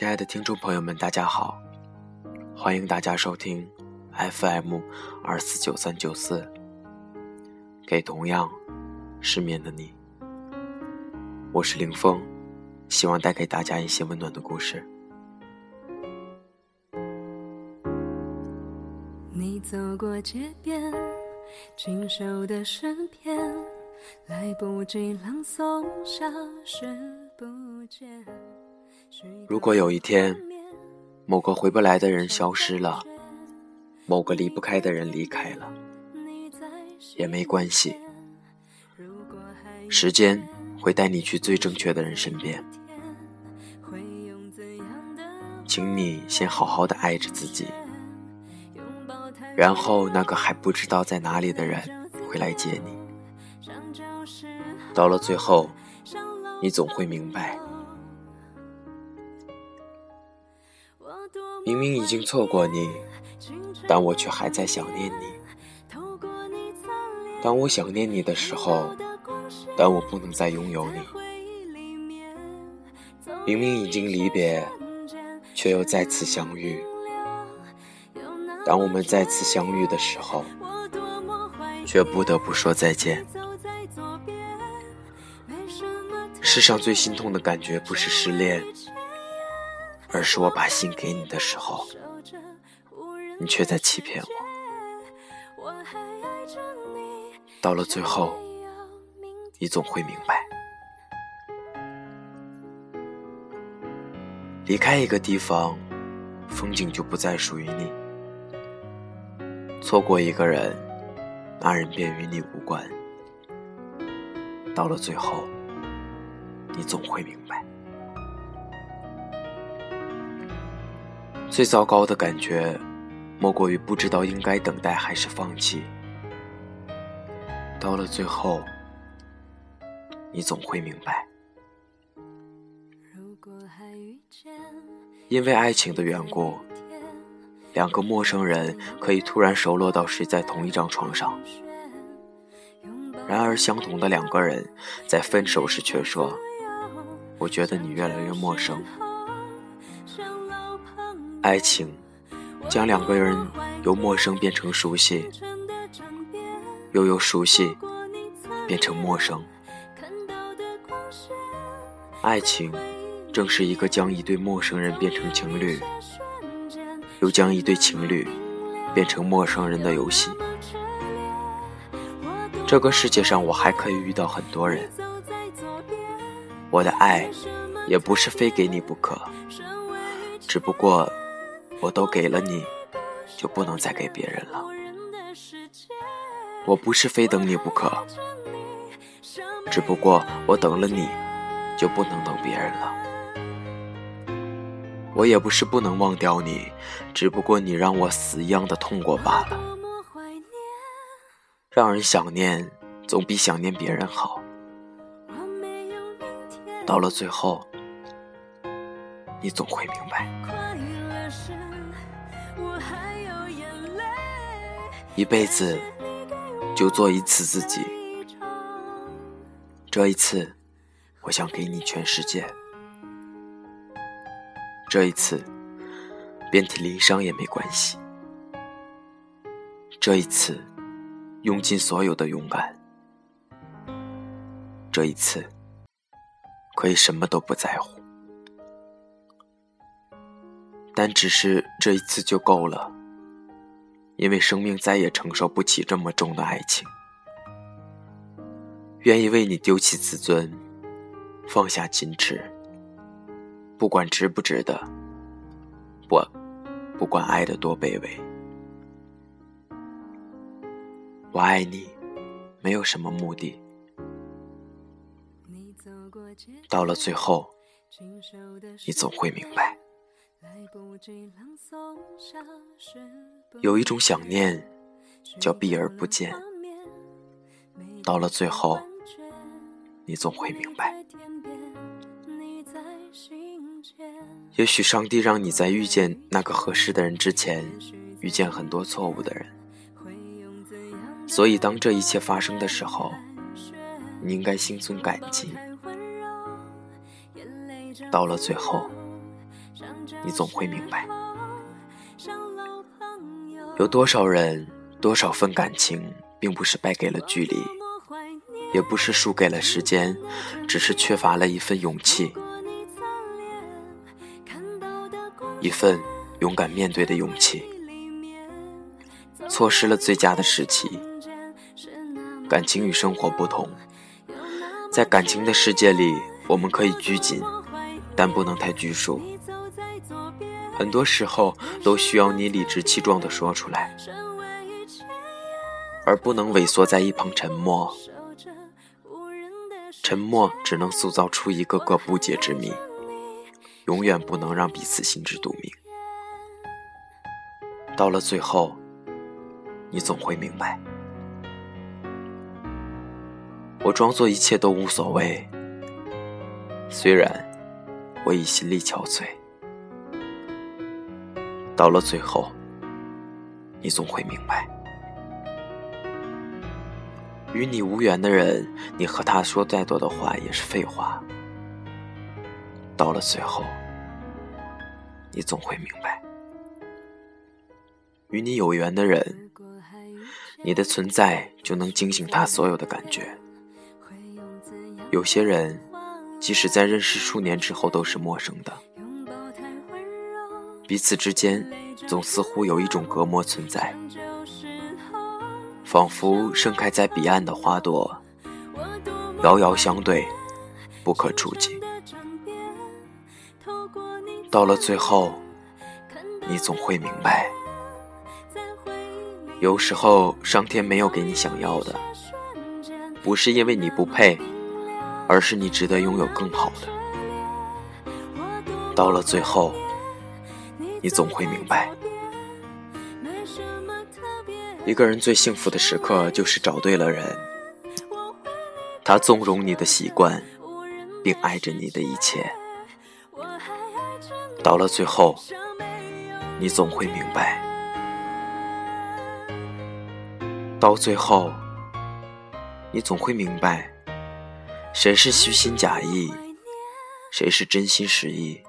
亲爱的听众朋友们，大家好，欢迎大家收听 FM 二四九三九四，给同样失眠的你，我是林峰，希望带给大家一些温暖的故事。你走过街边，清秀的诗篇，来不及朗诵，消失不见。如果有一天，某个回不来的人消失了，某个离不开的人离开了，也没关系。时间会带你去最正确的人身边，请你先好好的爱着自己，然后那个还不知道在哪里的人会来接你。到了最后，你总会明白。明明已经错过你，但我却还在想念你。当我想念你的时候，但我不能再拥有你。明明已经离别，却又再次相遇。当我们再次相遇的时候，却不得不说再见。世上最心痛的感觉不是失恋。而是我把心给你的时候，你却在欺骗我。到了最后，你总会明白，离开一个地方，风景就不再属于你；错过一个人，那人便与你无关。到了最后，你总会明白。最糟糕的感觉，莫过于不知道应该等待还是放弃。到了最后，你总会明白，因为爱情的缘故，两个陌生人可以突然熟络到睡在同一张床上。然而，相同的两个人在分手时却说：“我觉得你越来越陌生。”爱情将两个人由陌生变成熟悉，又由熟悉变成陌生。爱情正是一个将一对陌生人变成情侣，又将一对情侣变成陌生人的游戏。这个世界上，我还可以遇到很多人，我的爱也不是非给你不可，只不过。我都给了你，就不能再给别人了。我不是非等你不可，只不过我等了你，就不能等别人了。我也不是不能忘掉你，只不过你让我死一样的痛过罢了。让人想念，总比想念别人好。到了最后，你总会明白。一辈子就做一次自己，这一次，我想给你全世界。这一次，遍体鳞伤也没关系。这一次，用尽所有的勇敢。这一次，可以什么都不在乎。但只是这一次就够了，因为生命再也承受不起这么重的爱情。愿意为你丢弃自尊，放下矜持，不管值不值得，不，不管爱的多卑微，我爱你，没有什么目的。到了最后，你总会明白。有一种想念，叫避而不见。到了最后，你总会明白。也许上帝让你在遇见那个合适的人之前，遇见很多错误的人。所以，当这一切发生的时候，你应该心存感激。到了最后。你总会明白，有多少人，多少份感情，并不是败给了距离，也不是输给了时间，只是缺乏了一份勇气，一份勇敢面对的勇气。错失了最佳的时期。感情与生活不同，在感情的世界里，我们可以拘谨，但不能太拘束。很多时候都需要你理直气壮的说出来，而不能萎缩在一旁沉默。沉默只能塑造出一个个不解之谜，永远不能让彼此心知肚明。到了最后，你总会明白，我装作一切都无所谓，虽然我已心力憔悴。到了最后，你总会明白，与你无缘的人，你和他说再多的话也是废话。到了最后，你总会明白，与你有缘的人，你的存在就能惊醒他所有的感觉。有些人，即使在认识数年之后，都是陌生的。彼此之间总似乎有一种隔膜存在，仿佛盛开在彼岸的花朵，遥遥相对，不可触及。到了最后，你总会明白，有时候上天没有给你想要的，不是因为你不配，而是你值得拥有更好的。到了最后。你总会明白，一个人最幸福的时刻就是找对了人，他纵容你的习惯，并爱着你的一切。到了最后，你总会明白，到最后，你总会明白，谁是虚心假意，谁是真心实意。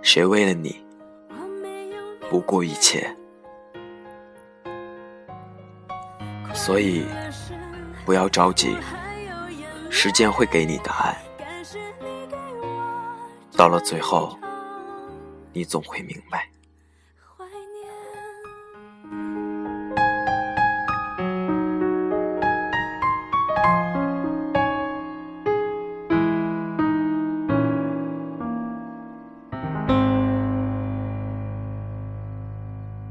谁为了你不顾一切？所以不要着急，时间会给你答案。到了最后，你总会明白。